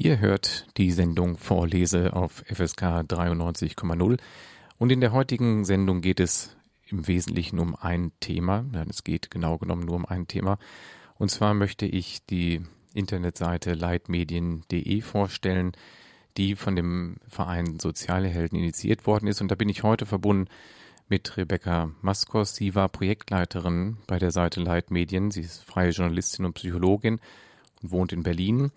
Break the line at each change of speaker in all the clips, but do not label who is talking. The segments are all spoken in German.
Ihr hört die Sendung Vorlese auf FSK 93,0 und in der heutigen Sendung geht es im Wesentlichen um ein Thema. Es geht genau genommen nur um ein Thema. Und zwar möchte ich die Internetseite leitmedien.de vorstellen, die von dem Verein Soziale Helden initiiert worden ist. Und da bin ich heute verbunden mit Rebecca Maskos. Sie war Projektleiterin bei der Seite Leitmedien. Sie ist freie Journalistin und Psychologin und wohnt in Berlin.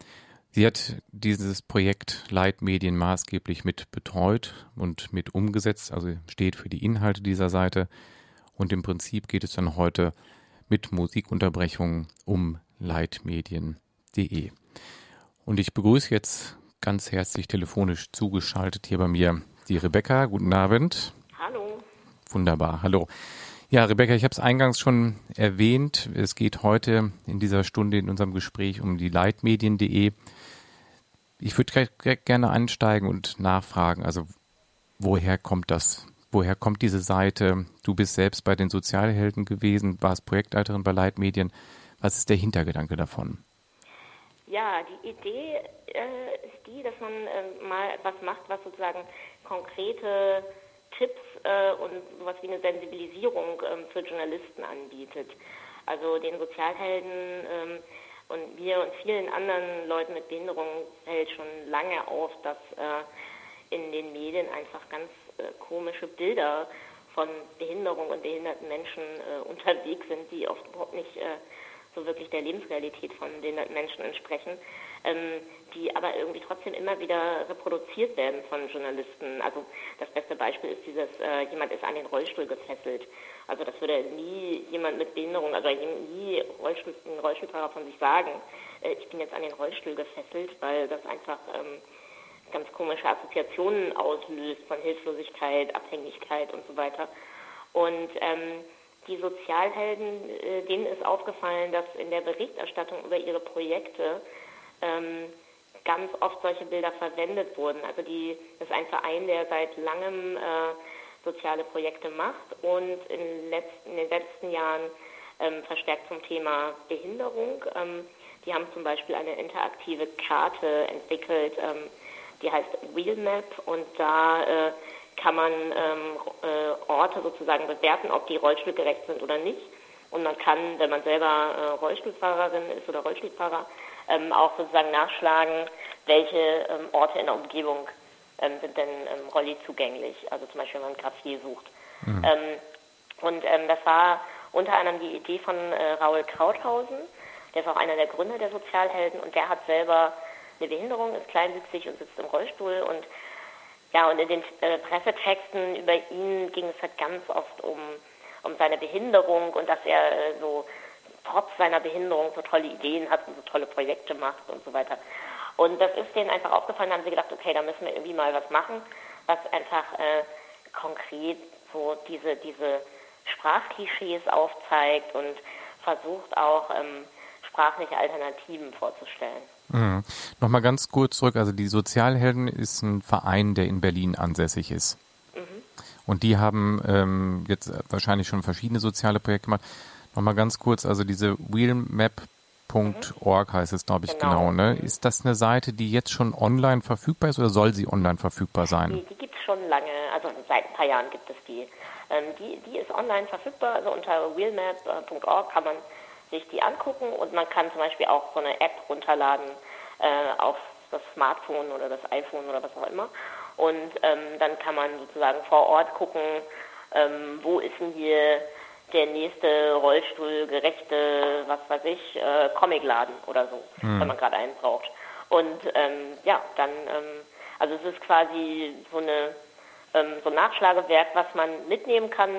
Sie hat dieses Projekt Leitmedien maßgeblich mit betreut und mit umgesetzt, also steht für die Inhalte dieser Seite. Und im Prinzip geht es dann heute mit Musikunterbrechungen um leitmedien.de. Und ich begrüße jetzt ganz herzlich telefonisch zugeschaltet hier bei mir die Rebecca. Guten Abend.
Hallo.
Wunderbar, hallo. Ja, Rebecca, ich habe es eingangs schon erwähnt. Es geht heute in dieser Stunde in unserem Gespräch um die Leitmedien.de. Ich würde gerne einsteigen und nachfragen, also woher kommt das? Woher kommt diese Seite? Du bist selbst bei den Sozialhelden gewesen, warst Projektleiterin bei Leitmedien. Was ist der Hintergedanke davon?
Ja, die Idee äh, ist die, dass man äh, mal etwas macht, was sozusagen konkrete Tipps äh, und sowas wie eine Sensibilisierung ähm, für Journalisten anbietet. Also den Sozialhelden ähm, und mir und vielen anderen Leuten mit Behinderung fällt schon lange auf, dass äh, in den Medien einfach ganz äh, komische Bilder von Behinderung und behinderten Menschen äh, unterwegs sind, die oft überhaupt nicht äh, so wirklich der Lebensrealität von behinderten Menschen entsprechen, ähm, die aber irgendwie trotzdem immer wieder reproduziert werden von Journalisten. Also das beste Beispiel ist dieses, äh, jemand ist an den Rollstuhl gefesselt. Also das würde nie jemand mit Behinderung, also nie Rollstuhl, ein Rollstuhlfahrer von sich sagen, äh, ich bin jetzt an den Rollstuhl gefesselt, weil das einfach ähm, ganz komische Assoziationen auslöst von Hilflosigkeit, Abhängigkeit und so weiter. Und ähm, die Sozialhelden, äh, denen ist aufgefallen, dass in der Berichterstattung über ihre Projekte ähm, ganz oft solche Bilder verwendet wurden. Also die, das ist ein Verein, der seit langem äh, soziale Projekte macht und in, letzten, in den letzten Jahren ähm, verstärkt zum Thema Behinderung. Ähm, die haben zum Beispiel eine interaktive Karte entwickelt, ähm, die heißt Wheelmap und da äh, kann man ähm, äh, Orte sozusagen bewerten, ob die rollstuhlgerecht sind oder nicht. Und man kann, wenn man selber äh, Rollstuhlfahrerin ist oder Rollstuhlfahrer, ähm, auch sozusagen nachschlagen, welche ähm, Orte in der Umgebung ähm, sind denn ähm, Rolli zugänglich. Also zum Beispiel, wenn man ein Café sucht. Mhm. Ähm, und ähm, das war unter anderem die Idee von äh, Raul Krauthausen. Der ist auch einer der Gründer der Sozialhelden und der hat selber eine Behinderung, ist kleinwüchsig und sitzt im Rollstuhl und ja, und in den äh, Pressetexten über ihn ging es halt ganz oft um, um seine Behinderung und dass er äh, so trotz seiner Behinderung so tolle Ideen hat und so tolle Projekte macht und so weiter. Und das ist denen einfach aufgefallen, da haben sie gedacht, okay, da müssen wir irgendwie mal was machen, was einfach äh, konkret so diese, diese Sprachklischees aufzeigt und versucht auch ähm, sprachliche Alternativen vorzustellen.
Mhm. Nochmal ganz kurz zurück, also die Sozialhelden ist ein Verein, der in Berlin ansässig ist. Mhm. Und die haben ähm, jetzt wahrscheinlich schon verschiedene soziale Projekte gemacht. Nochmal ganz kurz, also diese Wheelmap Org heißt es, glaube ich, genau. genau ne? Ist das eine Seite, die jetzt schon online verfügbar ist oder soll sie online verfügbar sein?
Die, die gibt es schon lange, also seit ein paar Jahren gibt es die. Ähm, die, die ist online verfügbar, also unter wheelmap.org kann man sich die angucken und man kann zum Beispiel auch so eine App runterladen äh, auf das Smartphone oder das iPhone oder was auch immer. Und ähm, dann kann man sozusagen vor Ort gucken, ähm, wo ist denn hier der nächste rollstuhlgerechte, was weiß ich, äh, Comicladen oder so, hm. wenn man gerade einen braucht. Und ähm, ja, dann, ähm, also es ist quasi so eine ähm, so ein Nachschlagewerk, was man mitnehmen kann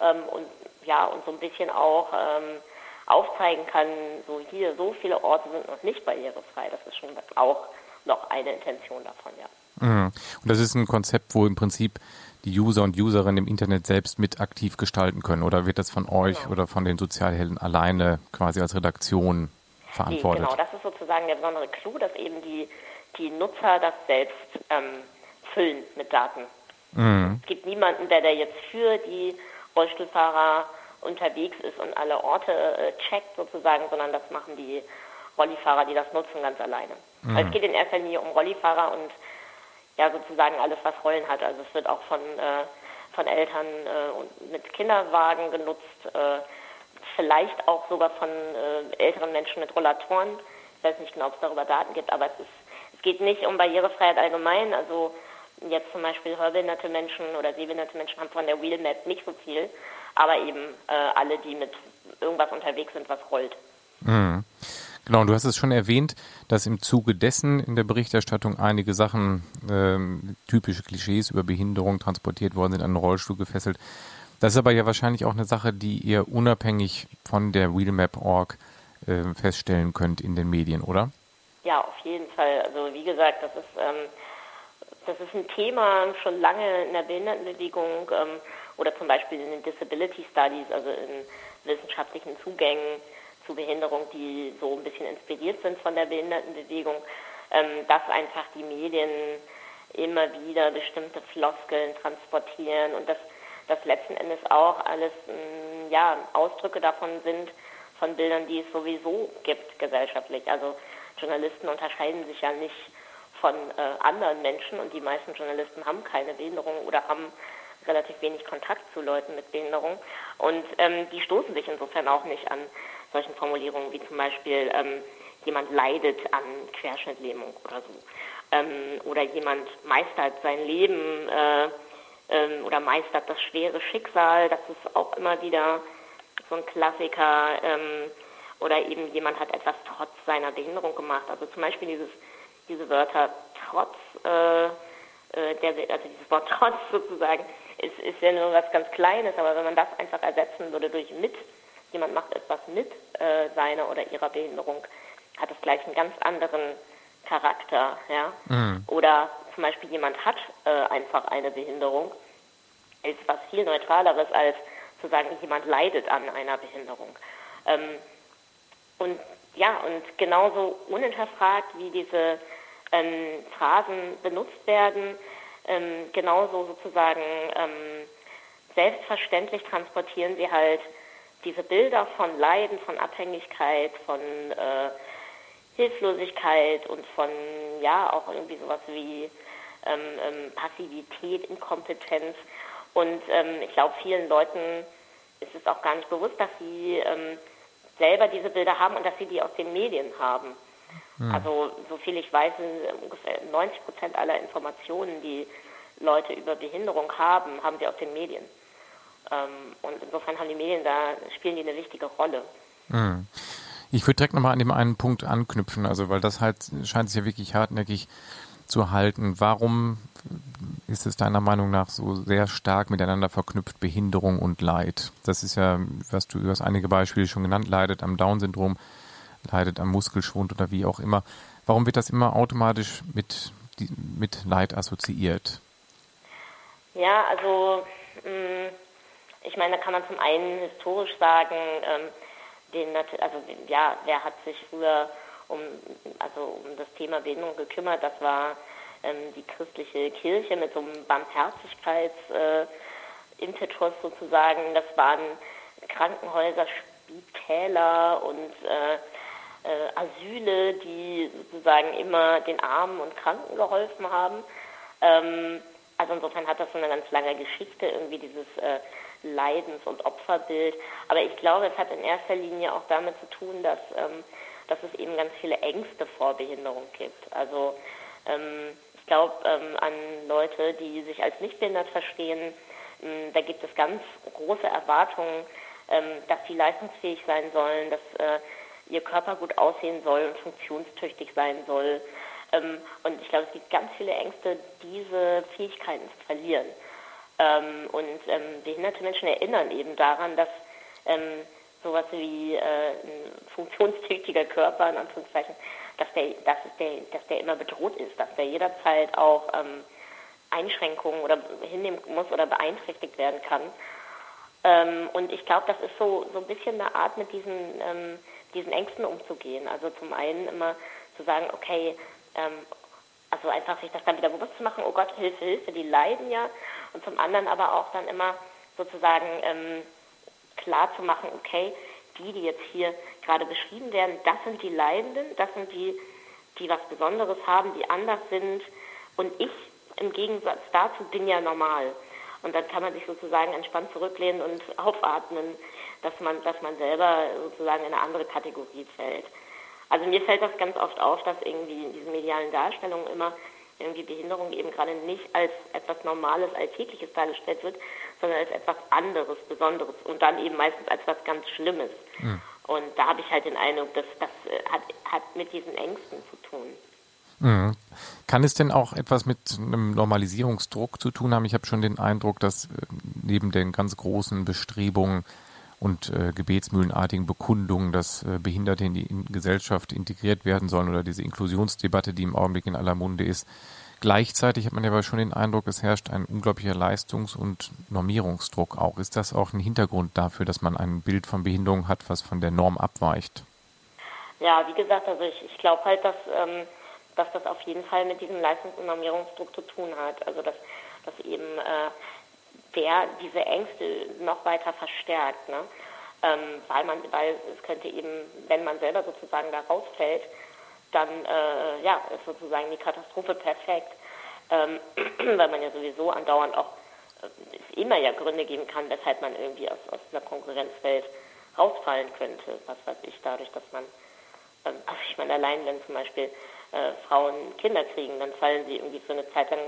ähm, und ja und so ein bisschen auch ähm, aufzeigen kann, so hier, so viele Orte sind noch nicht barrierefrei. Das ist schon auch noch eine Intention davon, ja.
Mhm. Und das ist ein Konzept, wo im Prinzip die User und Userinnen im Internet selbst mit aktiv gestalten können? Oder wird das von euch genau. oder von den Sozialhelden alleine quasi als Redaktion verantwortet?
Genau, das ist sozusagen der besondere Clou, dass eben die, die Nutzer das selbst ähm, füllen mit Daten. Mhm. Es gibt niemanden, der da jetzt für die Rollstuhlfahrer unterwegs ist und alle Orte äh, checkt sozusagen, sondern das machen die Rollifahrer, die das nutzen, ganz alleine. Mhm. Es geht in erster Linie um Rollifahrer und ja sozusagen alles, was Rollen hat. Also es wird auch von, äh, von Eltern äh, mit Kinderwagen genutzt, äh, vielleicht auch sogar von äh, älteren Menschen mit Rollatoren. Ich weiß nicht genau, ob es darüber Daten gibt, aber es, ist, es geht nicht um Barrierefreiheit allgemein. Also jetzt zum Beispiel hörbehinderte Menschen oder sehbehinderte Menschen haben von der Wheelmap nicht so viel, aber eben äh, alle, die mit irgendwas unterwegs sind, was rollt.
Mhm. Genau, und du hast es schon erwähnt, dass im Zuge dessen in der Berichterstattung einige Sachen, ähm, typische Klischees über Behinderung transportiert worden sind, an den Rollstuhl gefesselt. Das ist aber ja wahrscheinlich auch eine Sache, die ihr unabhängig von der Wheelmap.org äh, feststellen könnt in den Medien, oder?
Ja, auf jeden Fall. Also wie gesagt, das ist, ähm, das ist ein Thema schon lange in der Behindertenbewegung ähm, oder zum Beispiel in den Disability Studies, also in wissenschaftlichen Zugängen zu Behinderung, die so ein bisschen inspiriert sind von der Behindertenbewegung, ähm, dass einfach die Medien immer wieder bestimmte Floskeln transportieren und dass das letzten Endes auch alles ähm, ja, Ausdrücke davon sind, von Bildern, die es sowieso gibt gesellschaftlich. Also Journalisten unterscheiden sich ja nicht von äh, anderen Menschen und die meisten Journalisten haben keine Behinderung oder haben relativ wenig Kontakt zu Leuten mit Behinderung und ähm, die stoßen sich insofern auch nicht an solchen Formulierungen wie zum Beispiel ähm, jemand leidet an Querschnittlähmung oder so. Ähm, oder jemand meistert sein Leben äh, ähm, oder meistert das schwere Schicksal. Das ist auch immer wieder so ein Klassiker. Ähm, oder eben jemand hat etwas trotz seiner Behinderung gemacht. Also zum Beispiel dieses, diese Wörter trotz, äh, äh der, also dieses Wort trotz sozusagen, ist, ist ja nur was ganz Kleines, aber wenn man das einfach ersetzen würde durch mit, jemand macht etwas mit äh, seiner oder ihrer Behinderung, hat es gleich einen ganz anderen Charakter, ja. Mhm. Oder zum Beispiel jemand hat äh, einfach eine Behinderung, ist was viel neutraleres als zu sagen, jemand leidet an einer Behinderung. Ähm, und ja, und genauso unhinterfragt, wie diese ähm, Phrasen benutzt werden, ähm, genauso sozusagen ähm, selbstverständlich transportieren sie halt diese Bilder von Leiden, von Abhängigkeit, von äh, Hilflosigkeit und von, ja, auch irgendwie sowas wie ähm, ähm, Passivität, Inkompetenz. Und ähm, ich glaube, vielen Leuten ist es auch gar nicht bewusst, dass sie ähm, selber diese Bilder haben und dass sie die aus den Medien haben. Hm. Also, so viel ich weiß, sind ungefähr 90 Prozent aller Informationen, die Leute über Behinderung haben, haben sie aus den Medien. Ähm, und insofern haben die Medien da, spielen die eine wichtige Rolle.
Mhm. Ich würde direkt nochmal an dem einen Punkt anknüpfen, also weil das halt scheint sich ja wirklich hartnäckig zu halten. Warum ist es deiner Meinung nach so sehr stark miteinander verknüpft, Behinderung und Leid? Das ist ja, was du, du hast einige Beispiele schon genannt, leidet am Down-Syndrom, leidet am Muskelschwund oder wie auch immer. Warum wird das immer automatisch mit, mit Leid assoziiert?
Ja, also mh, mm, ich meine, da kann man zum einen historisch sagen, ähm, den, also ja, wer hat sich früher um, also um das Thema Behinderung gekümmert? Das war ähm, die christliche Kirche mit so einem Barmherzigkeitsimpetus äh, sozusagen. Das waren Krankenhäuser, Spitäler und äh, äh, Asyle, die sozusagen immer den Armen und Kranken geholfen haben. Ähm, also insofern hat das so eine ganz lange Geschichte, irgendwie dieses äh, Leidens- und Opferbild. Aber ich glaube, es hat in erster Linie auch damit zu tun, dass, ähm, dass es eben ganz viele Ängste vor Behinderung gibt. Also ähm, ich glaube ähm, an Leute, die sich als nicht behindert verstehen, ähm, da gibt es ganz große Erwartungen, ähm, dass sie leistungsfähig sein sollen, dass äh, ihr Körper gut aussehen soll und funktionstüchtig sein soll. Ähm, und ich glaube, es gibt ganz viele Ängste, diese Fähigkeiten zu verlieren. Ähm, und ähm, behinderte Menschen erinnern eben daran, dass ähm, sowas wie äh, ein funktionstüchtiger Körper, in Anführungszeichen, dass der, dass, der, dass der immer bedroht ist, dass der jederzeit auch ähm, Einschränkungen oder hinnehmen muss oder beeinträchtigt werden kann. Ähm, und ich glaube, das ist so, so ein bisschen eine Art, mit diesen, ähm, diesen Ängsten umzugehen. Also zum einen immer zu sagen, okay, ähm, also einfach sich das dann wieder bewusst zu machen, oh Gott, Hilfe, Hilfe, die leiden ja. Und zum anderen aber auch dann immer sozusagen ähm, klar zu machen, okay, die, die jetzt hier gerade beschrieben werden, das sind die Leidenden, das sind die, die was Besonderes haben, die anders sind. Und ich im Gegensatz dazu bin ja normal. Und dann kann man sich sozusagen entspannt zurücklehnen und aufatmen, dass man, dass man selber sozusagen in eine andere Kategorie fällt. Also mir fällt das ganz oft auf, dass irgendwie in diesen medialen Darstellungen immer irgendwie Behinderung eben gerade nicht als etwas Normales, Alltägliches dargestellt wird, sondern als etwas anderes, Besonderes und dann eben meistens als was ganz Schlimmes. Mhm. Und da habe ich halt den Eindruck, dass das äh, hat, hat mit diesen Ängsten zu tun.
Mhm. Kann es denn auch etwas mit einem Normalisierungsdruck zu tun haben? Ich habe schon den Eindruck, dass äh, neben den ganz großen Bestrebungen und äh, gebetsmühlenartigen Bekundungen, dass äh, Behinderte in die in Gesellschaft integriert werden sollen oder diese Inklusionsdebatte, die im Augenblick in aller Munde ist. Gleichzeitig hat man ja aber schon den Eindruck, es herrscht ein unglaublicher Leistungs- und Normierungsdruck auch. Ist das auch ein Hintergrund dafür, dass man ein Bild von Behinderung hat, was von der Norm abweicht?
Ja, wie gesagt, also ich, ich glaube halt, dass, ähm, dass das auf jeden Fall mit diesem Leistungs- und Normierungsdruck zu tun hat. Also dass, dass eben äh, der diese Ängste noch weiter verstärkt. Ne? Ähm, weil man, weil es könnte eben, wenn man selber sozusagen da rausfällt, dann äh, ja, ist sozusagen die Katastrophe perfekt, ähm, weil man ja sowieso andauernd auch äh, immer ja Gründe geben kann, weshalb man irgendwie aus, aus einer Konkurrenzwelt rausfallen könnte. Was weiß ich, dadurch, dass man, ähm, also ich meine, allein wenn zum Beispiel äh, Frauen Kinder kriegen, dann fallen sie irgendwie für eine Zeit lang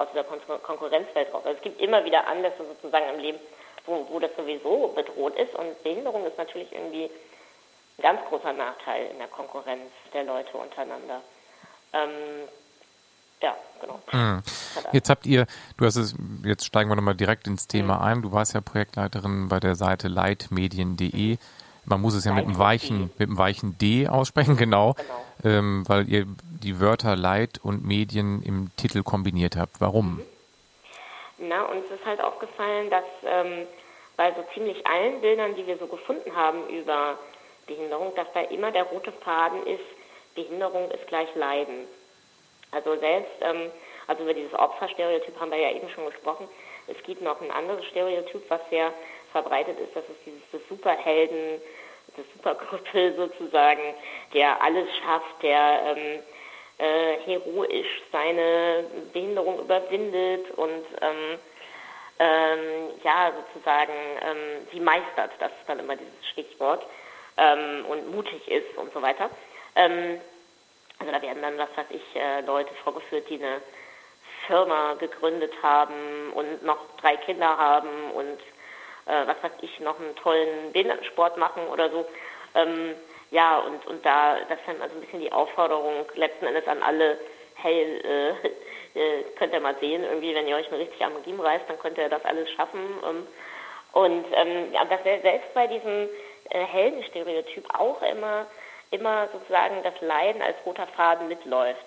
aus dieser Kon Konkurrenzwelt raus. Also es gibt immer wieder Anlässe sozusagen im Leben, wo, wo das sowieso bedroht ist und Behinderung ist natürlich irgendwie ein ganz großer Nachteil in der Konkurrenz der Leute untereinander. Ähm, ja, genau.
Mhm. Jetzt habt ihr, du hast es, jetzt steigen wir nochmal direkt ins Thema mhm. ein. Du warst ja Projektleiterin bei der Seite leitmedien.de. Man muss es ja mit einem weichen, mit einem weichen D aussprechen, genau, genau. Ähm, weil ihr die Wörter Leid und Medien im Titel kombiniert habt. Warum?
Na, uns ist halt aufgefallen, dass ähm, bei so ziemlich allen Bildern, die wir so gefunden haben über Behinderung, dass da immer der rote Faden ist, Behinderung ist gleich Leiden. Also selbst, ähm, also über dieses Opferstereotyp haben wir ja eben schon gesprochen. Es gibt noch ein anderes Stereotyp, was sehr verbreitet ist, das ist dieses das Superhelden, das Superkrüppel sozusagen, der alles schafft, der ähm, äh, heroisch seine Behinderung überwindet und ähm, ähm, ja sozusagen ähm, sie meistert, das ist dann immer dieses Stichwort, ähm, und mutig ist und so weiter. Ähm, also da werden dann, was weiß ich, äh, Leute vorgeführt, die eine Firma gegründet haben und noch drei Kinder haben und äh, was weiß ich, noch einen tollen Behindertensport machen oder so. Ähm, ja, und, und da, das ist dann also ein bisschen die Aufforderung letzten Endes an alle, hey, äh, äh, könnt ihr mal sehen, irgendwie, wenn ihr euch mal richtig am Riemen reißt, dann könnt ihr das alles schaffen. Ähm, und ähm, ja, dass selbst bei diesem äh, Heldenstereotyp auch immer, immer sozusagen das Leiden als roter Faden mitläuft.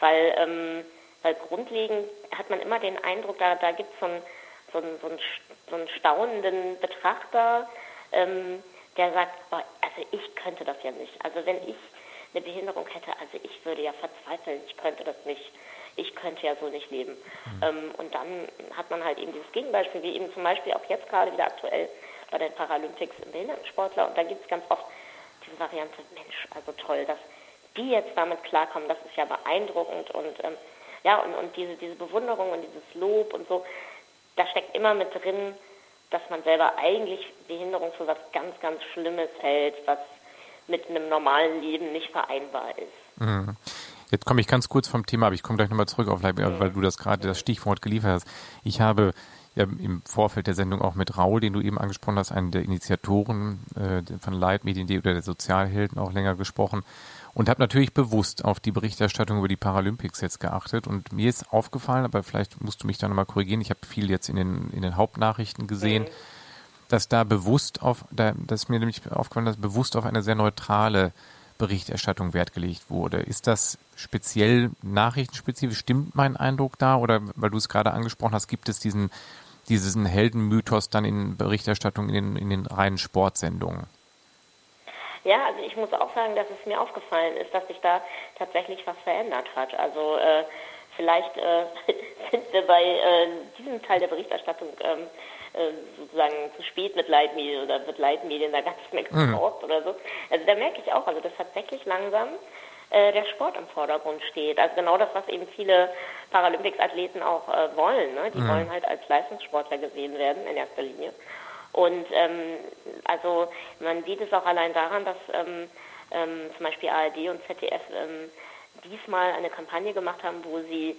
Weil, ähm, weil grundlegend hat man immer den Eindruck, da, da gibt es so, ein, so, ein, so einen staunenden Betrachter, ähm, der sagt, also ich könnte das ja nicht. Also wenn ich eine Behinderung hätte, also ich würde ja verzweifeln, ich könnte das nicht. Ich könnte ja so nicht leben. Mhm. Ähm, und dann hat man halt eben dieses Gegenbeispiel, wie eben zum Beispiel auch jetzt gerade wieder aktuell bei den Paralympics im Behindertensportler. Und da gibt es ganz oft diese Variante, Mensch, also toll, dass die jetzt damit klarkommen, das ist ja beeindruckend und ähm, ja, und, und diese, diese Bewunderung und dieses Lob und so, da steckt immer mit drin, dass man selber eigentlich Behinderung für was ganz, ganz Schlimmes hält, was mit einem normalen Leben nicht vereinbar ist.
Mhm. Jetzt komme ich ganz kurz vom Thema, aber ich komme gleich nochmal zurück auf Leib, mhm. weil du das gerade das Stichwort geliefert hast. Ich habe ja im Vorfeld der Sendung auch mit Raul, den du eben angesprochen hast, einen der Initiatoren äh, von Leitmedien.de oder der Sozialhelden auch länger gesprochen und habe natürlich bewusst auf die Berichterstattung über die Paralympics jetzt geachtet und mir ist aufgefallen, aber vielleicht musst du mich da nochmal korrigieren, ich habe viel jetzt in den, in den Hauptnachrichten gesehen, mhm. dass da bewusst auf, da, dass mir nämlich aufgefallen, dass bewusst auf eine sehr neutrale Berichterstattung Wert gelegt wurde. Ist das speziell nachrichtenspezifisch? Stimmt mein Eindruck da? Oder weil du es gerade angesprochen hast, gibt es diesen, diesen Heldenmythos dann in Berichterstattung in den, in den reinen Sportsendungen?
Ja, also ich muss auch sagen, dass es mir aufgefallen ist, dass sich da tatsächlich was verändert hat. Also äh, vielleicht äh, sind wir bei äh, diesem Teil der Berichterstattung ähm, äh, sozusagen zu spät mit Leitmedien oder wird Leitmedien da ganz mehr gebraucht mhm. oder so. Also da merke ich auch, also das tatsächlich langsam äh, der Sport im Vordergrund steht. Also genau das, was eben viele Paralympics-Athleten auch äh, wollen. Ne? Die mhm. wollen halt als Leistungssportler gesehen werden in erster Linie. Und ähm, also man sieht es auch allein daran, dass ähm, ähm, zum Beispiel ARD und ZDF ähm, diesmal eine Kampagne gemacht haben, wo sie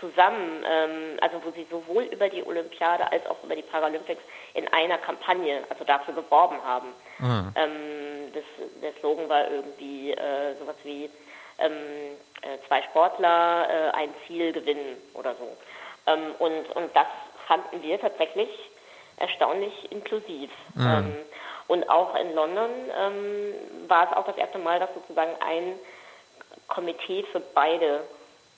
zusammen, ähm, also wo sie sowohl über die Olympiade als auch über die Paralympics in einer Kampagne, also dafür geworben haben. Mhm. Ähm, das, der Slogan war irgendwie äh, sowas wie ähm, äh, zwei Sportler, äh, ein Ziel gewinnen oder so. Ähm, und, und das fanden wir tatsächlich erstaunlich inklusiv. Mhm. Ähm, und auch in London ähm, war es auch das erste Mal, dass sozusagen ein Komitee für beide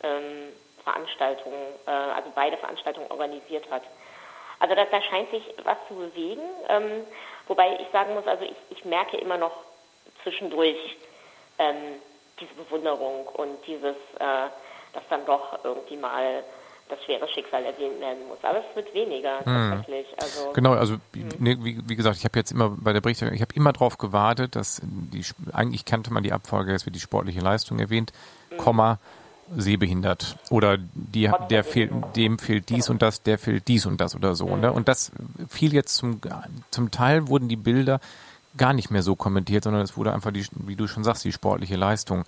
ähm, Veranstaltungen, äh, also beide Veranstaltungen organisiert hat. Also da, da scheint sich was zu bewegen, ähm, wobei ich sagen muss, also ich, ich merke immer noch zwischendurch ähm, diese Bewunderung und dieses, äh, dass dann doch irgendwie mal das schwere Schicksal erwähnt werden muss. Aber es wird weniger hm. tatsächlich. Also,
genau, also hm. ne, wie, wie, gesagt, ich habe jetzt immer bei der Berichterstattung, ich habe immer darauf gewartet, dass die eigentlich kannte man die Abfolge, es wird die sportliche Leistung erwähnt, hm. Komma, sehbehindert oder die, der fehlt, dem fehlt dies und das, der fehlt dies und das oder so. Ne? Und das fiel jetzt zum, zum Teil wurden die Bilder gar nicht mehr so kommentiert, sondern es wurde einfach die, wie du schon sagst, die sportliche Leistung,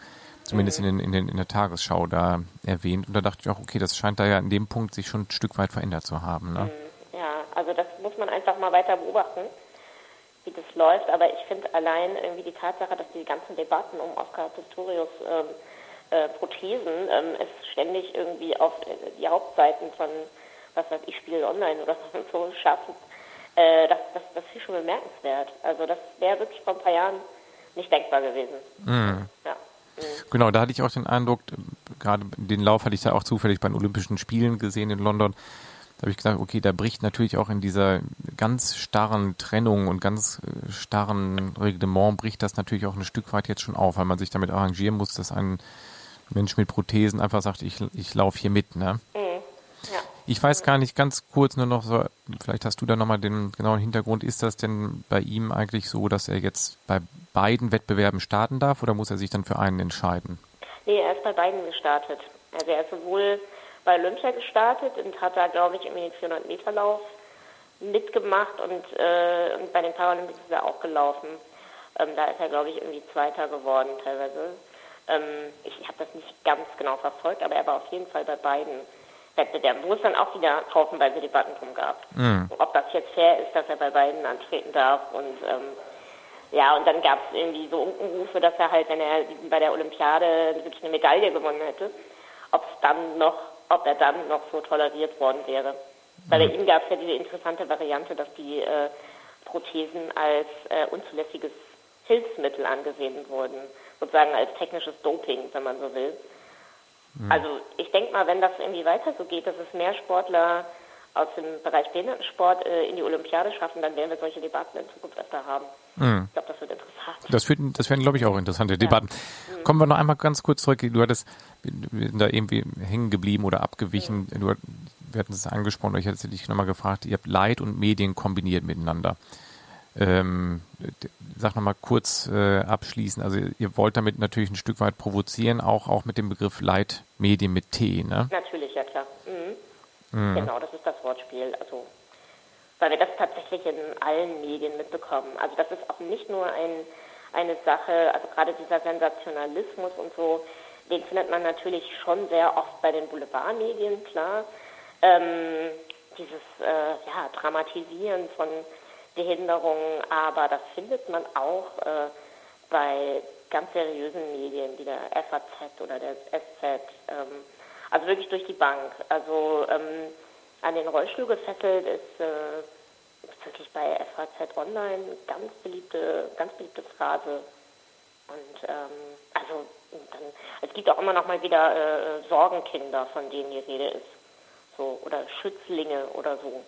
zumindest in, den, in, den, in der Tagesschau da erwähnt. Und da dachte ich auch, okay, das scheint da ja in dem Punkt sich schon ein Stück weit verändert zu haben. Ne?
Ja, also das muss man einfach mal weiter beobachten, wie das läuft. Aber ich finde allein irgendwie die Tatsache, dass die ganzen Debatten um Oscar Pistorius ähm, äh, Prothesen ähm, es ständig irgendwie auf äh, die Hauptseiten von, was weiß ich, Spiegel Online oder so schaffen, äh, das, das, das ist schon bemerkenswert. Also das wäre wirklich vor ein paar Jahren nicht denkbar gewesen.
Mhm. Ja. Mhm. Genau, da hatte ich auch den Eindruck, gerade den Lauf hatte ich ja auch zufällig bei den Olympischen Spielen gesehen in London. Da habe ich gesagt, okay, da bricht natürlich auch in dieser ganz starren Trennung und ganz äh, starren Reglement bricht das natürlich auch ein Stück weit jetzt schon auf, weil man sich damit arrangieren muss, dass ein Mensch mit Prothesen einfach sagt, ich, ich laufe hier mit. Ne? Mhm. Ja. Ich weiß gar nicht, ganz kurz nur noch so, vielleicht hast du da nochmal den genauen Hintergrund. Ist das denn bei ihm eigentlich so, dass er jetzt bei beiden Wettbewerben starten darf oder muss er sich dann für einen entscheiden?
Nee, er ist bei beiden gestartet. Also er ist sowohl bei Olympia gestartet und hat da, glaube ich, irgendwie den 400 Meter Lauf mitgemacht und, äh, und bei den Paralympics ist er auch gelaufen. Ähm, da ist er, glaube ich, irgendwie Zweiter geworden teilweise. Ähm, ich habe das nicht ganz genau verfolgt, aber er war auf jeden Fall bei beiden Wettbewerben, wo es dann auch wieder haufenweise Debatten drum gab. Mhm. Ob das jetzt fair ist, dass er bei beiden antreten darf und ähm, ja, und dann gab es irgendwie so Unkenrufe, dass er halt, wenn er bei der Olympiade wirklich eine Medaille gewonnen hätte, ob es dann noch, ob er dann noch so toleriert worden wäre. Weil bei mhm. ihm gab es ja diese interessante Variante, dass die äh, Prothesen als äh, unzulässiges Hilfsmittel angesehen wurden sozusagen als technisches Doping, wenn man so will. Mhm. Also ich denke mal, wenn das irgendwie weiter so geht, dass es mehr Sportler aus dem Bereich Behindertensport äh, in die Olympiade schaffen, dann werden wir solche Debatten in Zukunft öfter haben. Mhm. Ich glaube, das wird interessant.
Das, wird, das werden, glaube ich, auch interessante ja. Debatten. Mhm. Kommen wir noch einmal ganz kurz zurück. Du hattest, wir sind da irgendwie hängen geblieben oder abgewichen. Mhm. Du, wir hatten es angesprochen, ich hatte dich nochmal gefragt, ihr habt Leid und Medien kombiniert miteinander. Ähm, sag nochmal kurz äh, abschließen. Also ihr wollt damit natürlich ein Stück weit provozieren, auch, auch mit dem Begriff Leitmedien mit T,
ne? Natürlich, ja klar. Mhm. Mhm. Genau, das ist das Wortspiel. Also weil wir das tatsächlich in allen Medien mitbekommen. Also das ist auch nicht nur ein, eine Sache, also gerade dieser Sensationalismus und so, den findet man natürlich schon sehr oft bei den Boulevardmedien, klar. Ähm, dieses äh, ja, Dramatisieren von Behinderungen, aber das findet man auch äh, bei ganz seriösen Medien wie der FAZ oder der SZ, ähm, also wirklich durch die Bank. Also ähm, an den Rollstuhl gefesselt ist, äh, wirklich bei FAZ Online ganz beliebte, ganz beliebte Phrase. Und ähm, also dann, es gibt auch immer noch mal wieder äh, Sorgenkinder, von denen die Rede ist, so oder Schützlinge oder so.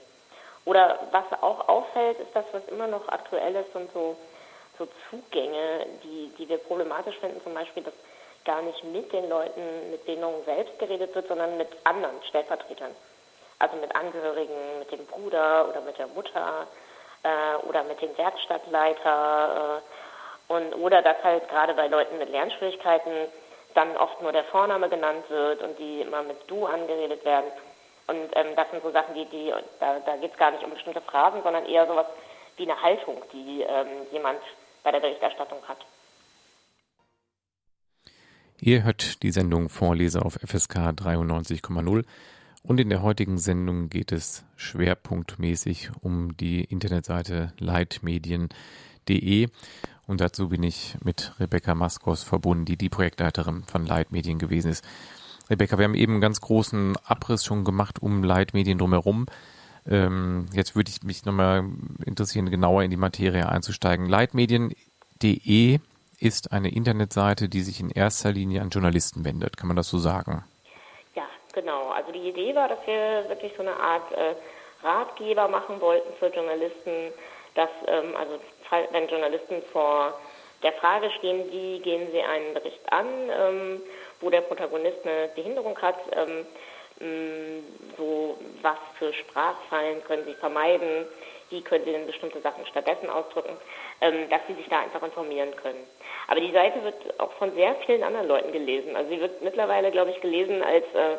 Oder was auch auffällt, ist das, was immer noch aktuell ist, und so, so Zugänge, die, die wir problematisch finden, zum Beispiel, dass gar nicht mit den Leuten mit Behinderung selbst geredet wird, sondern mit anderen Stellvertretern. Also mit Angehörigen, mit dem Bruder oder mit der Mutter äh, oder mit dem Werkstattleiter. Äh, und, oder dass halt gerade bei Leuten mit Lernschwierigkeiten dann oft nur der Vorname genannt wird und die immer mit du angeredet werden. Und ähm, das sind so Sachen, die, die da, da geht es gar nicht um bestimmte Phrasen, sondern eher sowas wie eine Haltung, die ähm, jemand bei der Berichterstattung hat.
Ihr hört die Sendung Vorleser auf FSK 93,0 und in der heutigen Sendung geht es schwerpunktmäßig um die Internetseite leitmedien.de und dazu bin ich mit Rebecca Maskos verbunden, die die Projektleiterin von Leitmedien gewesen ist. Rebecca, wir haben eben einen ganz großen Abriss schon gemacht um Leitmedien drumherum. Ähm, jetzt würde ich mich nochmal interessieren, genauer in die Materie einzusteigen. Leitmedien.de ist eine Internetseite, die sich in erster Linie an Journalisten wendet. Kann man das so sagen?
Ja, genau. Also die Idee war, dass wir wirklich so eine Art äh, Ratgeber machen wollten für Journalisten, dass ähm, also wenn Journalisten vor der Frage stehen, wie gehen sie einen Bericht an, ähm, wo der Protagonist eine Behinderung hat, ähm, so was für Sprachfallen können sie vermeiden, wie können sie denn bestimmte Sachen stattdessen ausdrücken, ähm, dass sie sich da einfach informieren können. Aber die Seite wird auch von sehr vielen anderen Leuten gelesen. Also sie wird mittlerweile, glaube ich, gelesen als äh,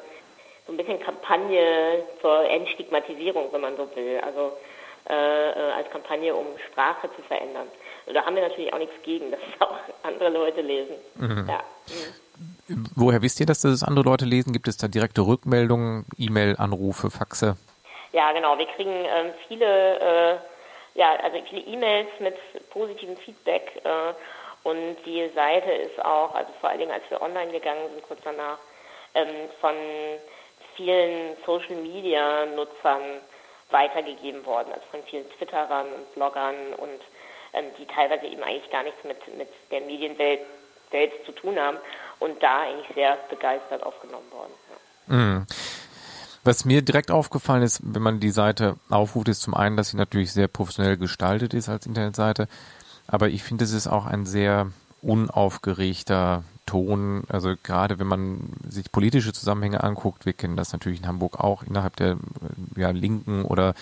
so ein bisschen Kampagne zur Entstigmatisierung, wenn man so will. Also äh, äh als Kampagne, um Sprache zu verändern. Und da haben wir natürlich auch nichts gegen, dass auch andere Leute lesen. Mhm. Ja.
Mhm. Woher wisst ihr, dass das andere Leute lesen? Gibt es da direkte Rückmeldungen, E-Mail, Anrufe, Faxe?
Ja, genau. Wir kriegen ähm, viele, äh, ja, also viele E-Mails mit positivem Feedback. Äh, und die Seite ist auch, also vor allen Dingen, als wir online gegangen sind, kurz danach, ähm, von vielen Social Media Nutzern weitergegeben worden, also von vielen Twitterern und Bloggern und ähm, die teilweise eben eigentlich gar nichts mit, mit der Medienwelt selbst zu tun haben und da eigentlich sehr begeistert aufgenommen worden. Ja.
Mhm. Was mir direkt aufgefallen ist, wenn man die Seite aufruft, ist zum einen, dass sie natürlich sehr professionell gestaltet ist als Internetseite, aber ich finde, es ist auch ein sehr unaufgeregter Ton. Also gerade wenn man sich politische Zusammenhänge anguckt, wir kennen das natürlich in Hamburg auch innerhalb der ja, linken oder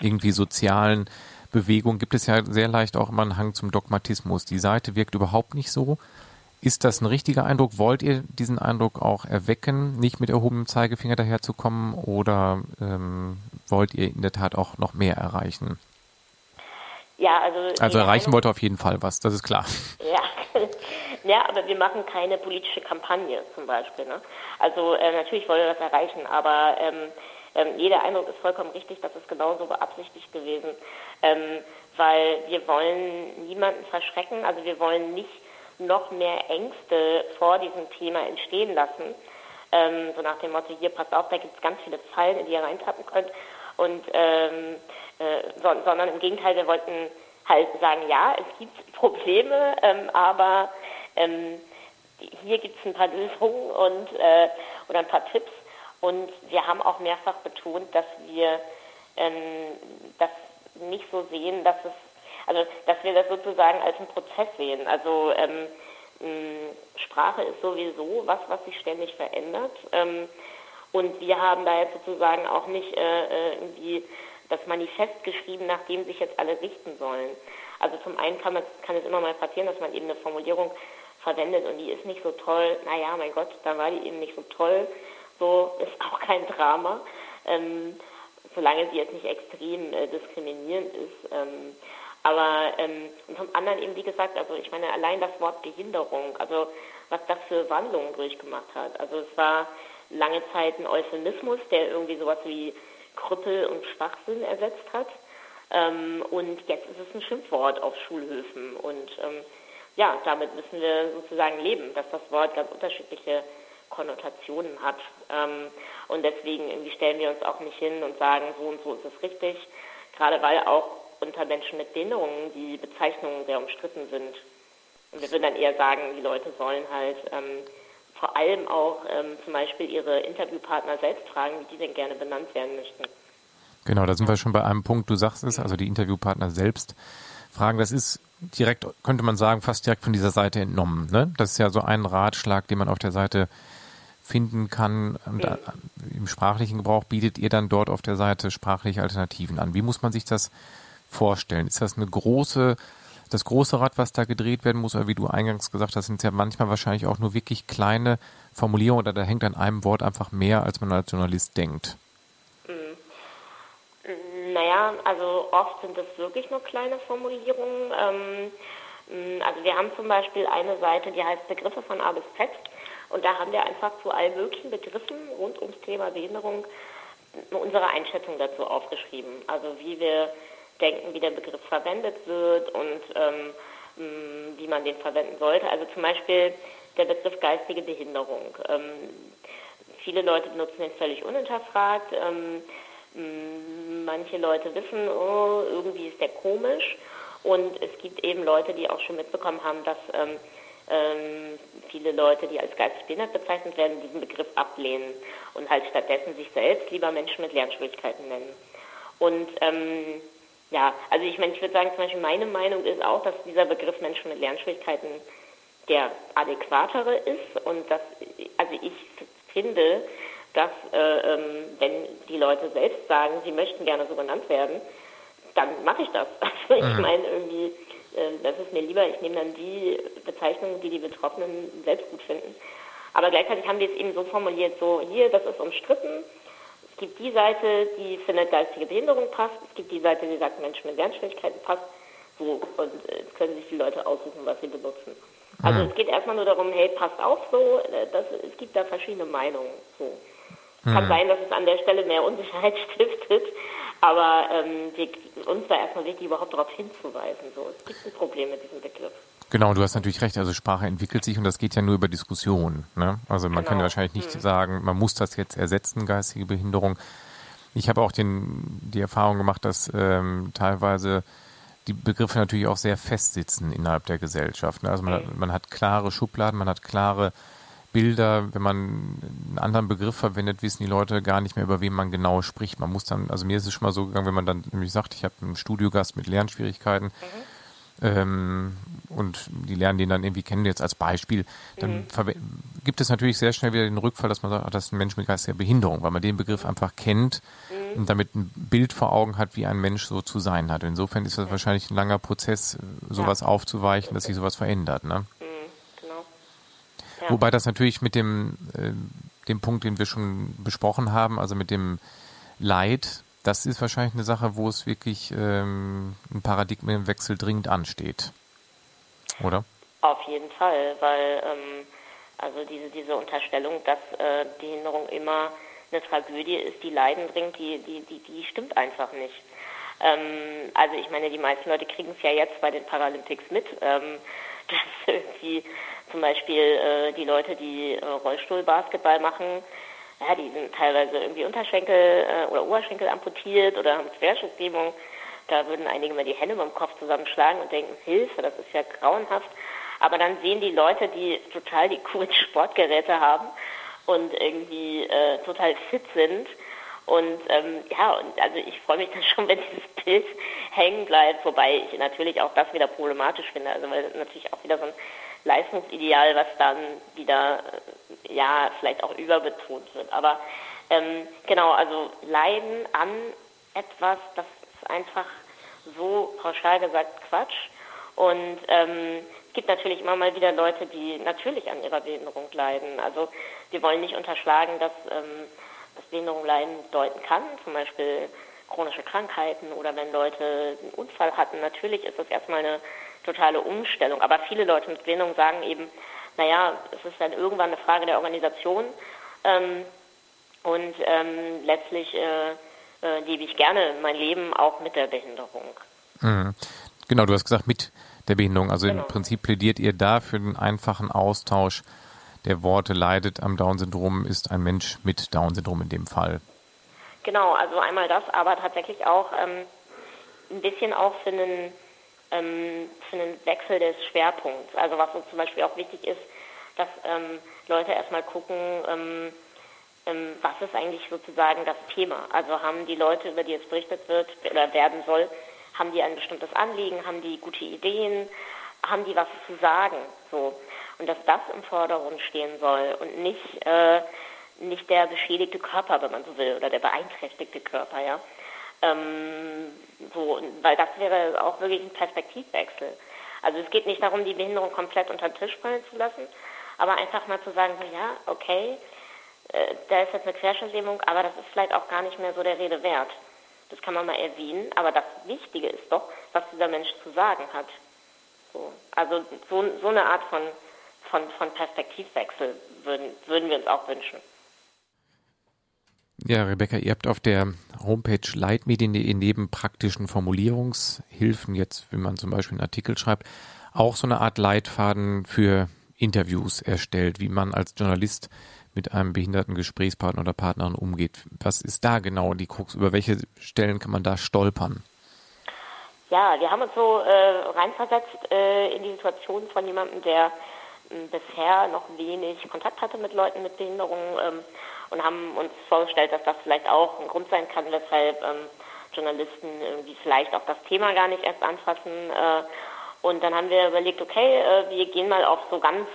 irgendwie sozialen Bewegung gibt es ja sehr leicht auch immer einen Hang zum Dogmatismus. Die Seite wirkt überhaupt nicht so. Ist das ein richtiger Eindruck? Wollt ihr diesen Eindruck auch erwecken, nicht mit erhobenem Zeigefinger daherzukommen oder ähm, wollt ihr in der Tat auch noch mehr erreichen?
Ja, also.
Also erreichen wollt ihr auf jeden Fall was, das ist klar.
Ja, ja aber wir machen keine politische Kampagne zum Beispiel. Ne? Also äh, natürlich wollen wir das erreichen, aber ähm, ähm, jeder Eindruck ist vollkommen richtig, das ist genauso beabsichtigt gewesen, ähm, weil wir wollen niemanden verschrecken, also wir wollen nicht noch mehr Ängste vor diesem Thema entstehen lassen. Ähm, so nach dem Motto, hier passt auf, da gibt es ganz viele Fallen, in die ihr reintappen könnt. Und ähm, äh, so, sondern im Gegenteil, wir wollten halt sagen, ja, es gibt Probleme, ähm, aber ähm, hier gibt es ein paar Lösungen und äh, oder ein paar Tipps. Und wir haben auch mehrfach betont, dass wir ähm, das nicht so sehen, dass es also dass wir das sozusagen als einen Prozess sehen. Also ähm, Sprache ist sowieso was, was sich ständig verändert. Ähm, und wir haben da jetzt sozusagen auch nicht äh, äh, irgendwie das Manifest geschrieben, nach dem sich jetzt alle richten sollen. Also zum einen kann, man, kann es immer mal passieren, dass man eben eine Formulierung verwendet und die ist nicht so toll. Naja, mein Gott, dann war die eben nicht so toll. So ist auch kein Drama, ähm, solange sie jetzt nicht extrem äh, diskriminierend ist. Ähm, aber ähm, und zum anderen eben, wie gesagt, also ich meine, allein das Wort Behinderung, also was das für Wandlungen durchgemacht hat. Also es war lange Zeit ein Euphemismus, der irgendwie sowas wie Krüppel und Schwachsinn ersetzt hat. Ähm, und jetzt ist es ein Schimpfwort auf Schulhöfen. Und ähm, ja, damit müssen wir sozusagen leben, dass das Wort ganz unterschiedliche Konnotationen hat. Ähm, und deswegen irgendwie stellen wir uns auch nicht hin und sagen, so und so ist es richtig. Gerade weil auch unter Menschen mit Behinderungen die Bezeichnungen sehr umstritten sind. Und wir würden dann eher sagen, die Leute sollen halt ähm, vor allem auch ähm, zum Beispiel ihre Interviewpartner selbst fragen, wie die denn gerne benannt werden möchten.
Genau, da sind wir schon bei einem Punkt, du sagst es, also die Interviewpartner selbst fragen, das ist direkt, könnte man sagen, fast direkt von dieser Seite entnommen. Ne? Das ist ja so ein Ratschlag, den man auf der Seite finden kann. Und mhm. Im sprachlichen Gebrauch bietet ihr dann dort auf der Seite sprachliche Alternativen an. Wie muss man sich das vorstellen? Ist das eine große das große Rad, was da gedreht werden muss, oder wie du eingangs gesagt hast, sind ja manchmal wahrscheinlich auch nur wirklich kleine Formulierungen oder da hängt an einem Wort einfach mehr, als man als Journalist denkt.
Mhm. Naja, also oft sind es wirklich nur kleine Formulierungen. Ähm, also wir haben zum Beispiel eine Seite, die heißt Begriffe von A bis Z. Und da haben wir einfach zu allen möglichen Begriffen rund ums Thema Behinderung unsere Einschätzung dazu aufgeschrieben. Also wie wir denken, wie der Begriff verwendet wird und ähm, wie man den verwenden sollte. Also zum Beispiel der Begriff geistige Behinderung. Ähm, viele Leute benutzen den völlig unhinterfragt. Ähm, manche Leute wissen, oh, irgendwie ist der komisch. Und es gibt eben Leute, die auch schon mitbekommen haben, dass ähm, ähm, viele Leute, die als geistig behindert bezeichnet werden, diesen Begriff ablehnen und halt stattdessen sich selbst lieber Menschen mit Lernschwierigkeiten nennen. Und ähm, ja, also ich meine, ich würde sagen, zum Beispiel meine Meinung ist auch, dass dieser Begriff Menschen mit Lernschwierigkeiten der adäquatere ist und dass, also ich finde, dass äh, ähm, wenn die Leute selbst sagen, sie möchten gerne so genannt werden, dann mache ich das. Also ich mhm. meine irgendwie, äh, das ist mir lieber, ich nehme dann die Bezeichnungen, die die Betroffenen selbst gut finden. Aber gleichzeitig haben wir es eben so formuliert, so hier, das ist umstritten, es gibt die Seite, die findet geistige Behinderung passt. Es gibt die Seite, die sagt, Menschen mit Lernschwierigkeiten passt. So, und äh, jetzt können sich die Leute aussuchen, was sie benutzen. Also mhm. es geht erstmal nur darum, hey, passt auf so, äh, das, es gibt da verschiedene Meinungen. So. Mhm. Kann sein, dass es an der Stelle mehr Unsicherheit stiftet, aber ähm, wir, uns da erstmal wichtig, überhaupt darauf hinzuweisen. So, es gibt ein Problem mit diesem Begriff.
Genau, du hast natürlich recht. Also Sprache entwickelt sich und das geht ja nur über Diskussion. Ne? Also man genau. kann ja wahrscheinlich nicht mhm. sagen, man muss das jetzt ersetzen, geistige Behinderung. Ich habe auch den, die Erfahrung gemacht, dass ähm, teilweise die Begriffe natürlich auch sehr festsitzen innerhalb der Gesellschaft. Ne? Also man, mhm. hat, man hat klare Schubladen, man hat klare Bilder. Wenn man einen anderen Begriff verwendet, wissen die Leute gar nicht mehr, über wen man genau spricht. Man muss dann, also mir ist es schon mal so gegangen, wenn man dann nämlich sagt, ich habe einen Studiogast mit Lernschwierigkeiten. Mhm ähm, und die lernen den dann irgendwie kennen jetzt als Beispiel, dann mhm. gibt es natürlich sehr schnell wieder den Rückfall, dass man sagt, ach, das ist ein Mensch mit geistiger Behinderung, weil man den Begriff einfach kennt mhm. und damit ein Bild vor Augen hat, wie ein Mensch so zu sein hat. Insofern ist das wahrscheinlich ein langer Prozess, sowas ja. aufzuweichen, dass sich sowas verändert. Ne? Mhm, genau. Ja. Wobei das natürlich mit dem, äh, dem Punkt, den wir schon besprochen haben, also mit dem Leid, das ist wahrscheinlich eine Sache, wo es wirklich ähm, ein Paradigmenwechsel dringend ansteht. Oder?
Auf jeden Fall, weil ähm, also diese, diese Unterstellung, dass äh, Behinderung immer eine Tragödie ist, die Leiden bringt, die, die, die, die stimmt einfach nicht. Ähm, also ich meine, die meisten Leute kriegen es ja jetzt bei den Paralympics mit, ähm, dass irgendwie zum Beispiel äh, die Leute, die äh, Rollstuhlbasketball machen, ja, die sind teilweise irgendwie Unterschenkel äh, oder Oberschenkel amputiert oder haben Querschnittslähmung. Da würden einige mal die Hände beim Kopf zusammenschlagen und denken, Hilfe, das ist ja grauenhaft. Aber dann sehen die Leute, die total die coolen Sportgeräte haben und irgendwie äh, total fit sind. Und ähm, ja, und also ich freue mich dann schon, wenn dieses Bild hängen bleibt, wobei ich natürlich auch das wieder problematisch finde, also weil natürlich auch wieder so ein Leistungsideal, was dann wieder äh, ja vielleicht auch überbetont wird. Aber ähm, genau, also Leiden an etwas, das ist einfach so pauschal gesagt Quatsch. Und ähm, es gibt natürlich immer mal wieder Leute, die natürlich an ihrer Behinderung leiden. Also wir wollen nicht unterschlagen, dass ähm, das Behinderung leiden deuten kann, zum Beispiel chronische Krankheiten oder wenn Leute einen Unfall hatten. Natürlich ist das erstmal eine totale Umstellung. Aber viele Leute mit Behinderung sagen eben, naja, es ist dann irgendwann eine Frage der Organisation ähm, und ähm, letztlich äh, äh, lebe ich gerne mein Leben auch mit der Behinderung.
Mhm. Genau, du hast gesagt mit der Behinderung. Also genau. im Prinzip plädiert ihr da für den einfachen Austausch der Worte leidet am Down-Syndrom, ist ein Mensch mit Down-Syndrom in dem Fall.
Genau, also einmal das, aber tatsächlich auch ähm, ein bisschen auch für einen ähm, für einen Wechsel des Schwerpunkts. Also was uns zum Beispiel auch wichtig ist, dass ähm, Leute erstmal gucken, ähm, ähm, was ist eigentlich sozusagen das Thema. Also haben die Leute, über die jetzt berichtet wird oder werden soll, haben die ein bestimmtes Anliegen, haben die gute Ideen, haben die was zu sagen, so. Und dass das im Vordergrund stehen soll und nicht, äh, nicht der beschädigte Körper, wenn man so will, oder der beeinträchtigte Körper, ja. Ähm, so, weil das wäre auch wirklich ein Perspektivwechsel. Also es geht nicht darum, die Behinderung komplett unter den Tisch fallen zu lassen, aber einfach mal zu sagen, so, ja, okay, äh, da ist jetzt eine Querschnittlähmung, aber das ist vielleicht auch gar nicht mehr so der Rede wert. Das kann man mal erwähnen, aber das Wichtige ist doch, was dieser Mensch zu sagen hat. So. Also so, so eine Art von, von, von Perspektivwechsel würden, würden wir uns auch wünschen.
Ja, Rebecca, ihr habt auf der Homepage leitmedien.de neben praktischen Formulierungshilfen, jetzt, wenn man zum Beispiel einen Artikel schreibt, auch so eine Art Leitfaden für Interviews erstellt, wie man als Journalist mit einem behinderten Gesprächspartner oder Partnerin umgeht. Was ist da genau die Krux? Über welche Stellen kann man da stolpern?
Ja, wir haben uns so äh, reinversetzt äh, in die Situation von jemandem, der äh, bisher noch wenig Kontakt hatte mit Leuten mit Behinderungen ähm, und haben uns vorgestellt, dass das vielleicht auch ein Grund sein kann, weshalb ähm, Journalisten irgendwie vielleicht auch das Thema gar nicht erst anfassen. Äh, und dann haben wir überlegt, okay, äh, wir gehen mal auf so ganz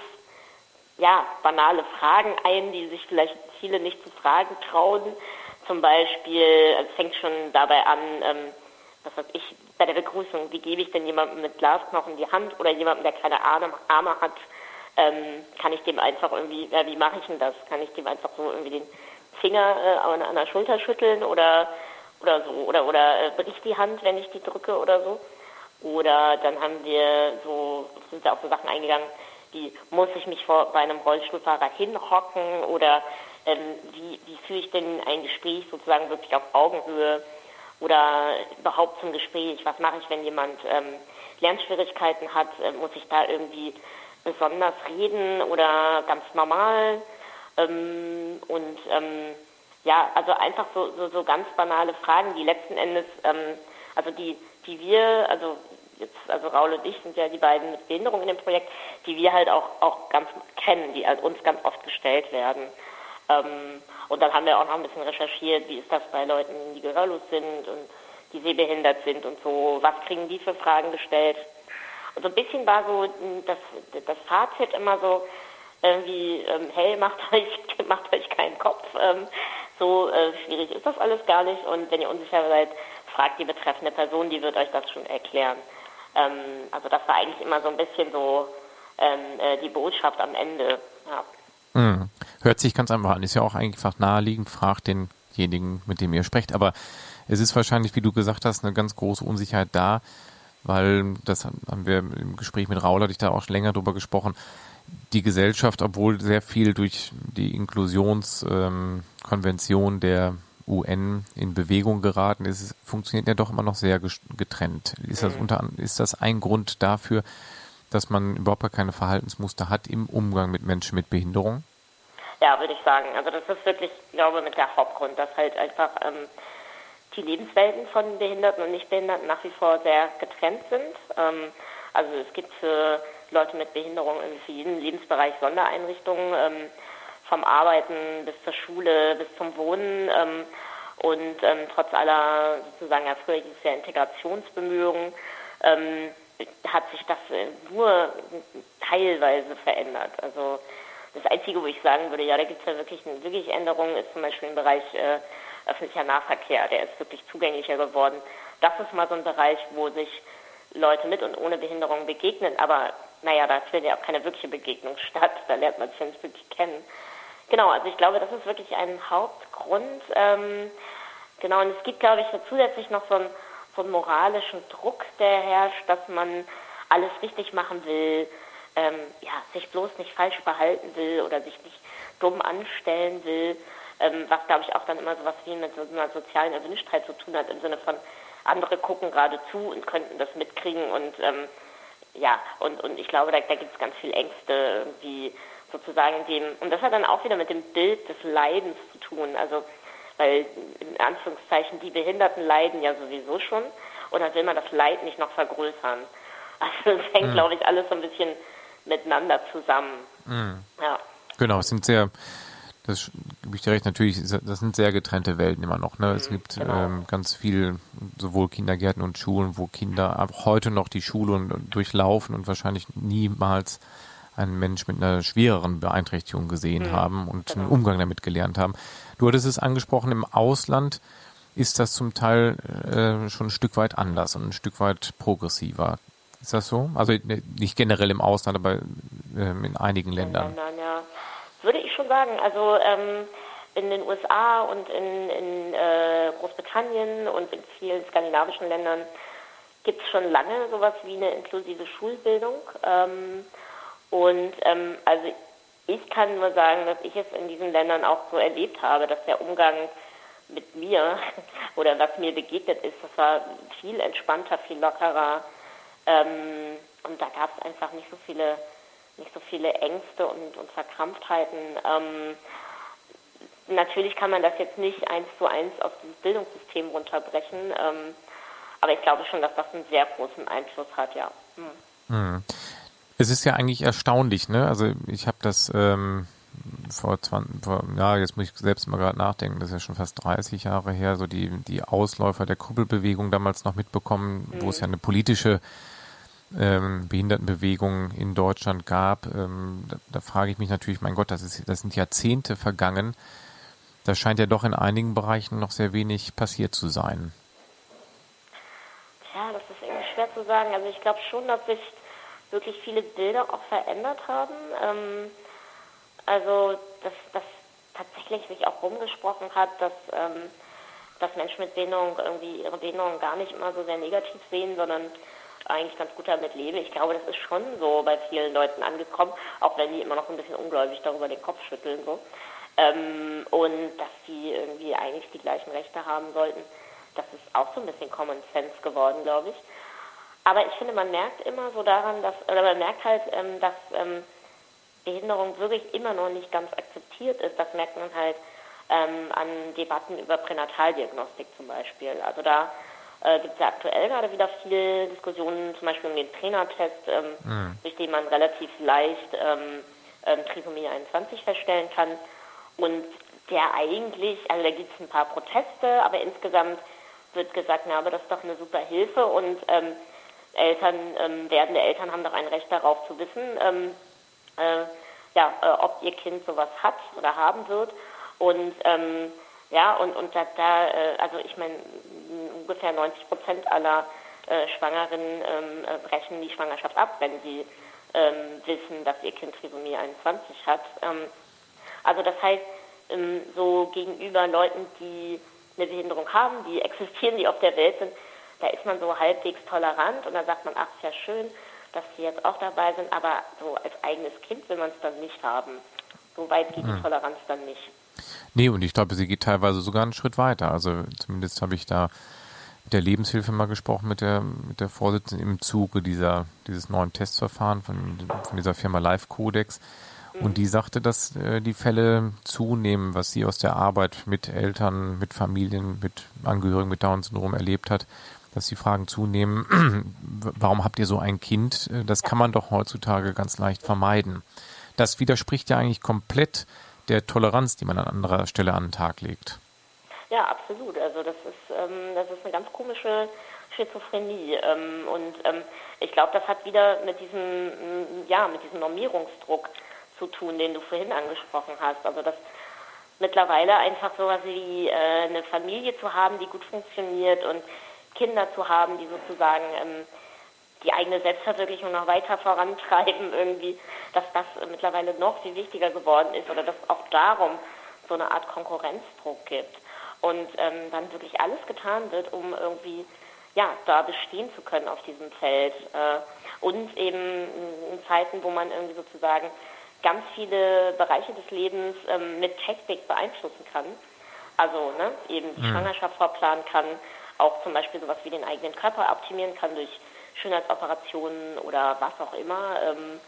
ja, banale Fragen ein, die sich vielleicht viele nicht zu fragen trauen. Zum Beispiel, also es fängt schon dabei an, ähm, was weiß ich, bei der Begrüßung, wie gebe ich denn jemandem mit Glasknochen die Hand oder jemandem, der keine Arme, Arme hat, ähm, kann ich dem einfach irgendwie, ja, wie mache ich denn das? Kann ich dem einfach so irgendwie den Finger äh, an, an der Schulter schütteln oder oder so oder oder äh, bricht die Hand, wenn ich die drücke oder so? Oder dann haben wir so sind da auch so Sachen eingegangen, wie muss ich mich vor, bei einem Rollstuhlfahrer hinhocken oder ähm, wie, wie führe ich denn ein Gespräch sozusagen wirklich auf Augenhöhe oder überhaupt zum Gespräch? Was mache ich, wenn jemand ähm, Lernschwierigkeiten hat? Äh, muss ich da irgendwie besonders reden oder ganz normal? Ähm, und ähm, ja, also einfach so, so, so ganz banale Fragen, die letzten Endes, ähm, also die, die wir, also jetzt, also Raul und ich sind ja die beiden mit Behinderung in dem Projekt, die wir halt auch, auch ganz kennen, die halt uns ganz oft gestellt werden. Ähm, und dann haben wir auch noch ein bisschen recherchiert, wie ist das bei Leuten, die gehörlos sind und die sehbehindert sind und so, was kriegen die für Fragen gestellt. So ein bisschen war so das, das Fazit immer so, irgendwie, ähm, hey, macht euch, macht euch keinen Kopf, ähm, so äh, schwierig ist das alles gar nicht und wenn ihr unsicher seid, fragt die betreffende Person, die wird euch das schon erklären. Ähm, also das war eigentlich immer so ein bisschen so ähm, äh, die Botschaft am Ende. Ja.
Hm. Hört sich ganz einfach an. Ist ja auch einfach naheliegend, fragt denjenigen, mit dem ihr sprecht. Aber es ist wahrscheinlich, wie du gesagt hast, eine ganz große Unsicherheit da, weil das haben wir im Gespräch mit Raul, hatte ich da auch schon länger drüber gesprochen. Die Gesellschaft, obwohl sehr viel durch die Inklusionskonvention ähm, der UN in Bewegung geraten ist, funktioniert ja doch immer noch sehr getrennt. Ist das, mhm. unter, ist das ein Grund dafür, dass man überhaupt keine Verhaltensmuster hat im Umgang mit Menschen mit Behinderung?
Ja, würde ich sagen. Also das ist wirklich, glaube ich, mit der Hauptgrund, dass halt einfach ähm, die Lebenswelten von Behinderten und Nichtbehinderten nach wie vor sehr getrennt sind. Ähm, also es gibt für Leute mit Behinderung für jeden Lebensbereich Sondereinrichtungen. Ähm, vom Arbeiten bis zur Schule, bis zum Wohnen. Ähm, und ähm, trotz aller sozusagen, ja Integrationsbemühungen, ähm, hat sich das äh, nur teilweise verändert. Also das Einzige, wo ich sagen würde, ja, da gibt es ja wirklich, wirklich Änderungen, ist zum Beispiel im Bereich äh, öffentlicher Nahverkehr. Der ist wirklich zugänglicher geworden. Das ist mal so ein Bereich, wo sich Leute mit und ohne Behinderung begegnen. Aber naja, da findet ja auch keine wirkliche Begegnung statt. Da lernt man sich ja nicht wirklich kennen. Genau, also ich glaube, das ist wirklich ein Hauptgrund. Ähm, genau, und es gibt, glaube ich, zusätzlich noch so einen, so einen moralischen Druck, der herrscht, dass man alles richtig machen will, ähm, ja, sich bloß nicht falsch verhalten will oder sich nicht dumm anstellen will, ähm, was, glaube ich, auch dann immer so was wie mit so einer sozialen Erwünschtheit zu tun hat, im Sinne von, andere gucken gerade zu und könnten das mitkriegen und ähm, ja, und, und ich glaube, da, da gibt es ganz viel Ängste, wie sozusagen dem, und das hat dann auch wieder mit dem Bild des Leidens zu tun, also weil in Anführungszeichen die Behinderten leiden ja sowieso schon und dann will man das Leid nicht noch vergrößern. Also es hängt, mhm. glaube ich, alles so ein bisschen miteinander zusammen. Mhm.
Ja. Genau, es sind sehr, das gebe ich dir recht, natürlich, das sind sehr getrennte Welten immer noch. Ne? Es mhm, gibt genau. ähm, ganz viel, sowohl Kindergärten und Schulen, wo Kinder auch heute noch die Schule durchlaufen und wahrscheinlich niemals einen Mensch mit einer schwereren Beeinträchtigung gesehen mhm. haben und genau. einen Umgang damit gelernt haben. Du hattest es angesprochen, im Ausland ist das zum Teil äh, schon ein Stück weit anders und ein Stück weit progressiver. Ist das so? Also ne, nicht generell im Ausland, aber ähm, in einigen Ländern.
Ländern, ja. Würde ich schon sagen. Also ähm, in den USA und in, in äh, Großbritannien und in vielen skandinavischen Ländern gibt es schon lange sowas wie eine inklusive Schulbildung. Ähm, und ähm, also ich kann nur sagen, dass ich es in diesen Ländern auch so erlebt habe, dass der Umgang mit mir oder was mir begegnet ist, das war viel entspannter, viel lockerer. Ähm, und da gab es einfach nicht so viele, nicht so viele Ängste und, und Verkrampftheiten. Ähm, natürlich kann man das jetzt nicht eins zu eins auf dieses Bildungssystem runterbrechen, ähm, aber ich glaube schon, dass das einen sehr großen Einfluss hat, ja. Hm.
Hm. Es ist ja eigentlich erstaunlich, ne? Also ich habe das ähm, vor 20, vor, ja, jetzt muss ich selbst mal gerade nachdenken, das ist ja schon fast 30 Jahre her, so die, die Ausläufer der Kuppelbewegung damals noch mitbekommen, mhm. wo es ja eine politische ähm, Behindertenbewegung in Deutschland gab. Ähm, da, da frage ich mich natürlich, mein Gott, das, ist, das sind Jahrzehnte vergangen. Da scheint ja doch in einigen Bereichen noch sehr wenig passiert zu sein.
Tja, das ist irgendwie schwer zu sagen. Also ich glaube schon, dass sich wirklich viele Bilder auch verändert haben. Ähm, also dass, dass tatsächlich sich auch rumgesprochen hat, dass, ähm, dass Menschen mit Behinderung irgendwie ihre Behinderung gar nicht immer so sehr negativ sehen, sondern eigentlich ganz gut damit leben. Ich glaube, das ist schon so bei vielen Leuten angekommen, auch wenn die immer noch ein bisschen ungläubig darüber den Kopf schütteln. So. Ähm, und dass sie irgendwie eigentlich die gleichen Rechte haben sollten. Das ist auch so ein bisschen Common Sense geworden, glaube ich. Aber ich finde, man merkt immer so daran, dass, oder man merkt halt, ähm, dass ähm, Behinderung wirklich immer noch nicht ganz akzeptiert ist. Das merkt man halt ähm, an Debatten über Pränataldiagnostik zum Beispiel. Also da äh, gibt es ja aktuell gerade wieder viele Diskussionen, zum Beispiel um den Trainertest, ähm, mhm. durch den man relativ leicht ähm, ähm, Trisomie 21 feststellen kann. Und der eigentlich, also da gibt es ein paar Proteste, aber insgesamt wird gesagt, na, aber das ist doch eine super Hilfe und ähm, Eltern, ähm, werdende Eltern haben doch ein Recht darauf zu wissen, ähm, äh, ja, äh, ob ihr Kind sowas hat oder haben wird. Und ähm, ja, und, und da, da äh, also ich meine, ungefähr 90 Prozent aller äh, Schwangeren ähm, äh, brechen die Schwangerschaft ab, wenn sie ähm, wissen, dass ihr Kind Trisomie 21 hat. Ähm, also das heißt, ähm, so gegenüber Leuten, die eine Behinderung haben, die existieren, die auf der Welt sind, da ist man so halbwegs tolerant und dann sagt man, ach, ist ja schön, dass sie jetzt auch dabei sind, aber so als eigenes Kind will man es dann nicht haben. So weit geht hm. die Toleranz dann nicht.
Nee, und ich glaube, sie geht teilweise sogar einen Schritt weiter. Also zumindest habe ich da der Lebenshilfe mal gesprochen, mit der, mit der Vorsitzenden im Zuge dieser, dieses neuen Testverfahren von, von dieser Firma Live Codex. Und die sagte, dass äh, die Fälle zunehmen, was sie aus der Arbeit mit Eltern, mit Familien, mit Angehörigen mit Down-Syndrom erlebt hat, dass die Fragen zunehmen, warum habt ihr so ein Kind? Äh, das kann man doch heutzutage ganz leicht vermeiden. Das widerspricht ja eigentlich komplett der Toleranz, die man an anderer Stelle an den Tag legt.
Ja, absolut. Also das ist, ähm, das ist eine ganz komische Schizophrenie. Ähm, und ähm, ich glaube, das hat wieder mit diesem, ja, mit diesem Normierungsdruck zu tun, den du vorhin angesprochen hast. Also das mittlerweile einfach so was wie äh, eine Familie zu haben, die gut funktioniert und Kinder zu haben, die sozusagen ähm, die eigene Selbstverwirklichung noch weiter vorantreiben, irgendwie, dass das mittlerweile noch viel wichtiger geworden ist oder dass auch darum so eine Art Konkurrenzdruck gibt und ähm, dann wirklich alles getan wird, um irgendwie ja da bestehen zu können auf diesem Feld äh, und eben in Zeiten, wo man irgendwie sozusagen ganz viele Bereiche des Lebens ähm, mit Technik beeinflussen kann. Also ne, eben die mhm. Schwangerschaft vorplanen kann, auch zum Beispiel sowas wie den eigenen Körper optimieren kann durch Schönheitsoperationen oder was auch immer. Ähm,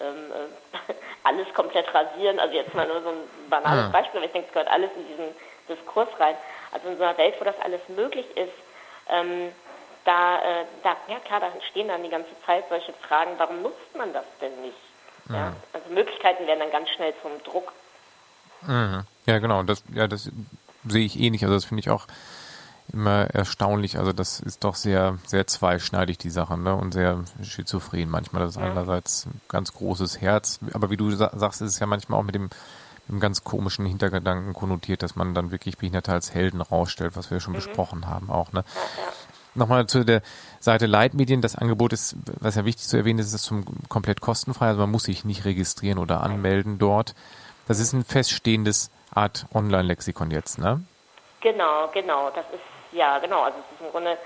ähm, äh, alles komplett rasieren. Also jetzt mal nur so ein banales mhm. Beispiel, aber ich denke, es gehört alles in diesen Diskurs rein. Also in so einer Welt, wo das alles möglich ist, ähm, da, äh, da, ja klar, da entstehen dann die ganze Zeit solche Fragen, warum nutzt man das denn nicht? Mhm. Ja? Also Möglichkeiten werden dann ganz schnell zum Druck.
Mhm. Ja, genau. Das, ja, das sehe ich eh nicht. Also das finde ich auch immer erstaunlich. Also das ist doch sehr, sehr zweischneidig, die Sache, ne? Und sehr schizophren manchmal. Das ist ja. einerseits ein ganz großes Herz, aber wie du sagst, ist es ja manchmal auch mit dem, dem ganz komischen Hintergedanken konnotiert, dass man dann wirklich Behinderte als Helden rausstellt, was wir schon mhm. besprochen haben auch, ne? Nochmal zu der Seite Leitmedien. Das Angebot ist, was ja wichtig zu erwähnen ist, ist zum komplett kostenfrei. Also man muss sich nicht registrieren oder anmelden dort. Das ist ein feststehendes Art Online-Lexikon jetzt, ne?
Genau, genau. Das ist, ja, genau. Also es ist im Grunde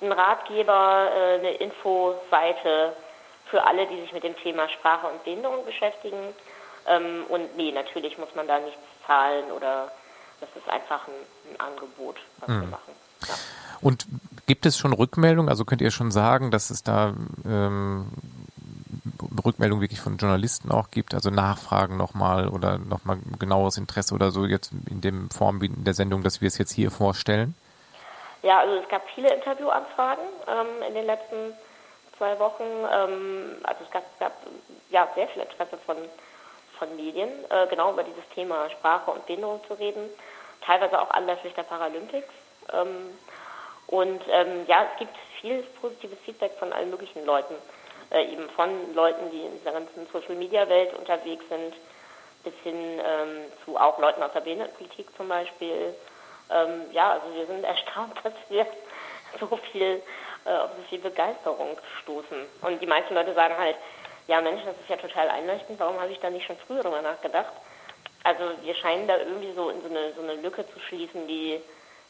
ein Ratgeber, äh, eine Infoseite für alle, die sich mit dem Thema Sprache und Behinderung beschäftigen. Ähm, und nee, natürlich muss man da nichts zahlen oder das ist einfach ein, ein Angebot, was hm. wir machen. Ja.
Und gibt es schon Rückmeldungen? Also könnt ihr schon sagen, dass es da ähm, Rückmeldungen wirklich von Journalisten auch gibt, also Nachfragen nochmal oder nochmal genaueres Interesse oder so jetzt in dem Form wie in der Sendung, dass wir es jetzt hier vorstellen?
Ja, also es gab viele Interviewanfragen ähm, in den letzten zwei Wochen. Ähm, also es gab, gab, ja sehr viel Interesse von, von Medien, äh, genau über dieses Thema Sprache und Behinderung zu reden. Teilweise auch anlässlich der Paralympics. Ähm, und ähm, ja, es gibt viel positives Feedback von allen möglichen Leuten. Äh, eben von Leuten, die in dieser ganzen Social-Media-Welt unterwegs sind, bis hin ähm, zu auch Leuten aus der Behindertenpolitik zum Beispiel. Ähm, ja, also wir sind erstaunt, dass wir so viel äh, auf so viel Begeisterung stoßen. Und die meisten Leute sagen halt, ja Mensch, das ist ja total einleuchtend, warum habe ich da nicht schon früher drüber nachgedacht? Also wir scheinen da irgendwie so in so eine, so eine Lücke zu schließen, die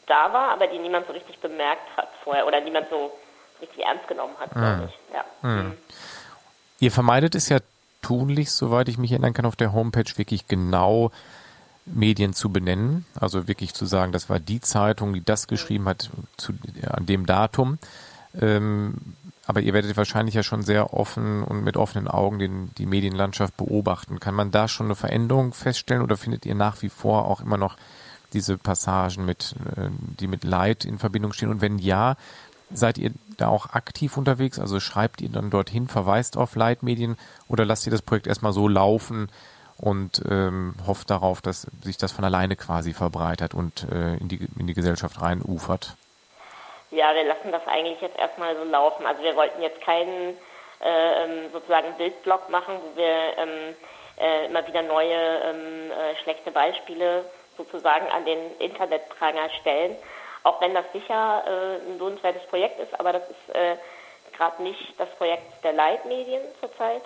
da war, aber die niemand so richtig bemerkt hat vorher oder niemand so richtig ernst genommen hat, hm. glaube ich. Ja. Hm.
hm. Ihr vermeidet es ja tunlichst, soweit ich mich erinnern kann, auf der Homepage wirklich genau Medien zu benennen. Also wirklich zu sagen, das war die Zeitung, die das geschrieben hat zu, an dem Datum. Ähm, aber ihr werdet wahrscheinlich ja schon sehr offen und mit offenen Augen den, die Medienlandschaft beobachten. Kann man da schon eine Veränderung feststellen oder findet ihr nach wie vor auch immer noch diese Passagen mit, äh, die mit Leid in Verbindung stehen? Und wenn ja, seid ihr da auch aktiv unterwegs? Also schreibt ihr dann dorthin, verweist auf Leitmedien oder lasst ihr das Projekt erstmal so laufen und ähm, hofft darauf, dass sich das von alleine quasi verbreitert und äh, in, die, in die Gesellschaft rein ufert?
Ja, wir lassen das eigentlich jetzt erstmal so laufen. Also wir wollten jetzt keinen äh, ähm, sozusagen Bildblock machen, wo wir ähm, äh, immer wieder neue ähm, äh, schlechte Beispiele sozusagen an den Internetpranger stellen. Auch wenn das sicher äh, ein lohnenswertes Projekt ist, aber das ist äh, gerade nicht das Projekt der Leitmedien zurzeit.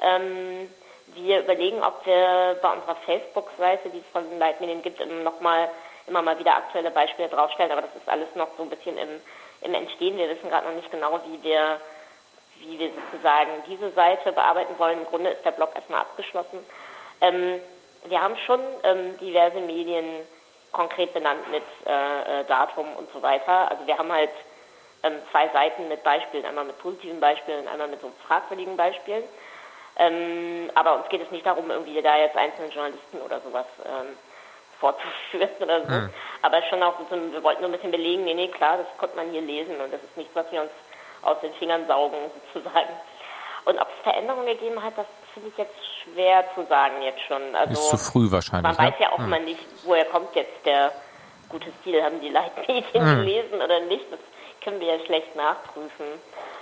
Ähm, wir überlegen, ob wir bei unserer Facebook-Seite, die es von den Leitmedien gibt, nochmal immer mal wieder aktuelle Beispiele draufstellen, aber das ist alles noch so ein bisschen im, im Entstehen. Wir wissen gerade noch nicht genau, wie wir, wie wir sozusagen diese Seite bearbeiten wollen. Im Grunde ist der Blog erstmal abgeschlossen. Ähm, wir haben schon ähm, diverse Medien konkret benannt mit äh, äh, Datum und so weiter. Also wir haben halt ähm, zwei Seiten mit Beispielen, einmal mit positiven Beispielen, einmal mit so fragwürdigen Beispielen. Ähm, aber uns geht es nicht darum, irgendwie da jetzt einzelne Journalisten oder sowas ähm, vorzuführen oder so. Mhm. Aber schon auch, so, wir wollten nur ein bisschen belegen, nee, nee, klar, das konnte man hier lesen und das ist nichts, was wir uns aus den Fingern saugen, sozusagen. Und ob es Veränderungen gegeben hat, das finde ich jetzt schwer zu sagen jetzt schon. Also,
ist zu früh wahrscheinlich.
Man ne? weiß ja auch hm. immer nicht, woher kommt jetzt der gute Stil. Haben die Leitmedien hm. gelesen oder nicht? Das können wir ja schlecht nachprüfen.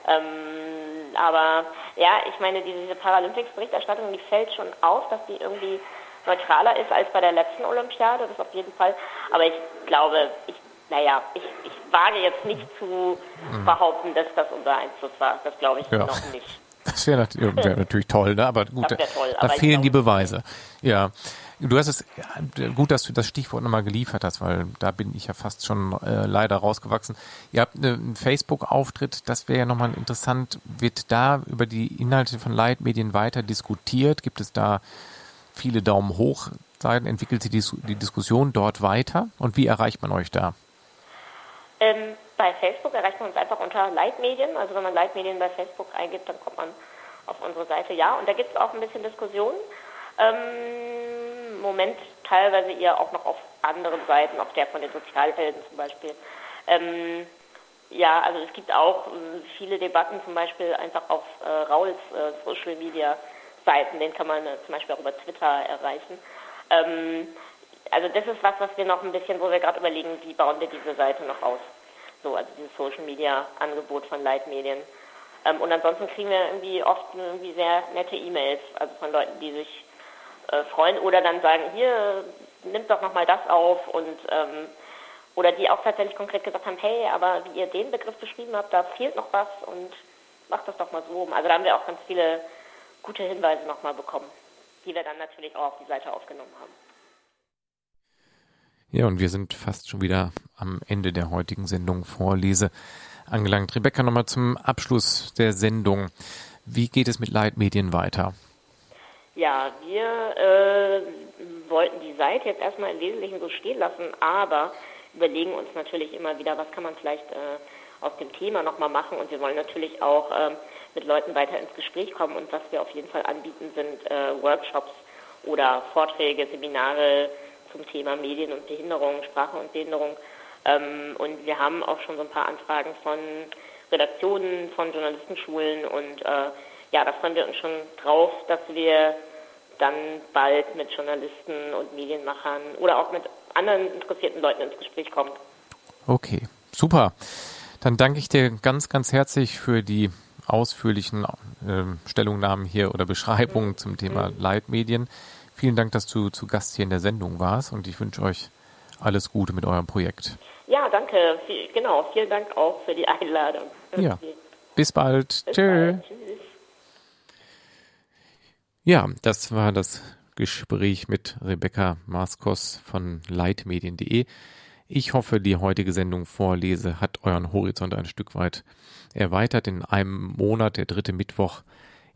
Ähm, aber ja, ich meine, diese, diese Paralympics-Berichterstattung, die fällt schon auf, dass die irgendwie neutraler ist als bei der letzten Olympiade, das auf jeden Fall. Aber ich glaube, ich, naja, ich, ich wage jetzt nicht zu hm. behaupten, dass das unser Einfluss war. Das glaube ich ja. noch nicht.
Das wäre wär natürlich toll, ne? aber gut, toll, da, aber fehlen die Beweise. Ja. Du hast es gut, dass du das Stichwort nochmal geliefert hast, weil da bin ich ja fast schon äh, leider rausgewachsen. Ihr habt äh, einen Facebook-Auftritt, das wäre ja nochmal interessant. Wird da über die Inhalte von Leitmedien weiter diskutiert? Gibt es da viele Daumen hoch Seiten? Entwickelt sich die, die Diskussion dort weiter? Und wie erreicht man euch da?
Ähm, bei Facebook erreicht man uns einfach unter Leitmedien. Also wenn man Leitmedien bei Facebook eingibt, dann kommt man auf unsere Seite. Ja, und da gibt es auch ein bisschen Diskussion. Ähm, Moment teilweise eher auch noch auf anderen Seiten, auf der von den Sozialhelden zum Beispiel. Ähm, ja, also es gibt auch äh, viele Debatten, zum Beispiel einfach auf äh, Rauls äh, Social Media Seiten, den kann man äh, zum Beispiel auch über Twitter erreichen. Ähm, also das ist was, was wir noch ein bisschen, wo wir gerade überlegen, wie bauen wir diese Seite noch aus so, also dieses Social Media Angebot von Leitmedien. Ähm, und ansonsten kriegen wir irgendwie oft irgendwie sehr nette E-Mails, also von Leuten, die sich äh, freuen oder dann sagen, hier, nimmt doch nochmal das auf und ähm, oder die auch tatsächlich konkret gesagt haben, hey, aber wie ihr den Begriff beschrieben habt, da fehlt noch was und macht das doch mal so. Also da haben wir auch ganz viele gute Hinweise nochmal bekommen, die wir dann natürlich auch auf die Seite aufgenommen haben.
Ja, und wir sind fast schon wieder am Ende der heutigen Sendung Vorlese angelangt. Rebecca, nochmal zum Abschluss der Sendung. Wie geht es mit Leitmedien weiter?
Ja, wir äh, wollten die Seite jetzt erstmal im Wesentlichen so stehen lassen, aber überlegen uns natürlich immer wieder, was kann man vielleicht äh, aus dem Thema nochmal machen und wir wollen natürlich auch äh, mit Leuten weiter ins Gespräch kommen und was wir auf jeden Fall anbieten sind äh, Workshops oder Vorträge, Seminare zum Thema Medien und Behinderung, Sprache und Behinderung. Ähm, und wir haben auch schon so ein paar Anfragen von Redaktionen, von Journalistenschulen und äh, ja, da freuen wir uns schon drauf, dass wir dann bald mit Journalisten und Medienmachern oder auch mit anderen interessierten Leuten ins Gespräch kommen.
Okay, super. Dann danke ich dir ganz, ganz herzlich für die ausführlichen äh, Stellungnahmen hier oder Beschreibungen zum Thema mhm. Leitmedien. Vielen Dank, dass du zu Gast hier in der Sendung warst und ich wünsche euch alles Gute mit eurem Projekt.
Ja, danke. Genau, vielen Dank auch für die Einladung.
Ja. Bis bald. Bis Tschö. Bald. Tschüss. Ja, das war das Gespräch mit Rebecca Maskos von leitmedien.de. Ich hoffe, die heutige Sendung Vorlese hat euren Horizont ein Stück weit erweitert. In einem Monat, der dritte Mittwoch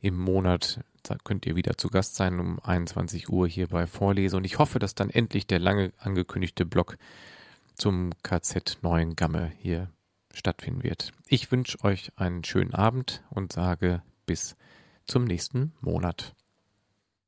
im Monat, könnt ihr wieder zu Gast sein um 21 Uhr hier bei Vorlese. Und ich hoffe, dass dann endlich der lange angekündigte Blog zum KZ Neuen Gamme hier stattfinden wird. Ich wünsche euch einen schönen Abend und sage bis zum nächsten Monat.